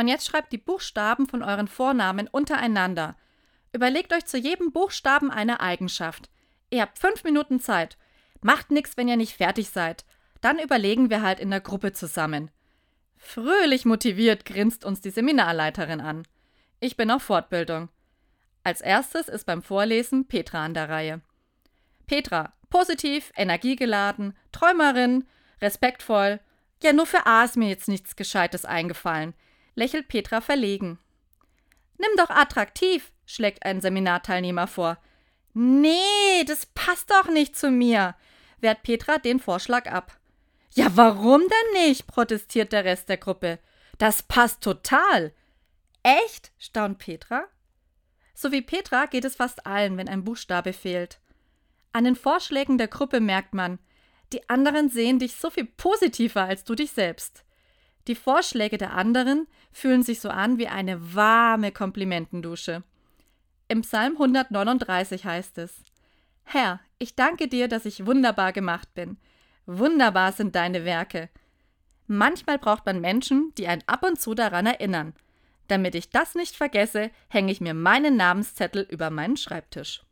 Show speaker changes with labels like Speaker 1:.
Speaker 1: Und jetzt schreibt die Buchstaben von euren Vornamen untereinander. Überlegt euch zu jedem Buchstaben eine Eigenschaft. Ihr habt fünf Minuten Zeit. Macht nichts, wenn ihr nicht fertig seid. Dann überlegen wir halt in der Gruppe zusammen. Fröhlich motiviert grinst uns die Seminarleiterin an. Ich bin auf Fortbildung. Als erstes ist beim Vorlesen Petra an der Reihe. Petra, positiv, energiegeladen, Träumerin, respektvoll. Ja, nur für A ist mir jetzt nichts Gescheites eingefallen, lächelt Petra verlegen. Nimm doch attraktiv, schlägt ein Seminarteilnehmer vor. Nee, das passt doch nicht zu mir, wehrt Petra den Vorschlag ab. Ja, warum denn nicht? protestiert der Rest der Gruppe. Das passt total. Echt? staunt Petra. So wie Petra geht es fast allen, wenn ein Buchstabe fehlt. An den Vorschlägen der Gruppe merkt man, die anderen sehen dich so viel positiver als du dich selbst. Die Vorschläge der anderen fühlen sich so an wie eine warme Komplimentendusche. Im Psalm 139 heißt es: Herr, ich danke dir, dass ich wunderbar gemacht bin. Wunderbar sind deine Werke. Manchmal braucht man Menschen, die einen ab und zu daran erinnern. Damit ich das nicht vergesse, hänge ich mir meinen Namenszettel über meinen Schreibtisch.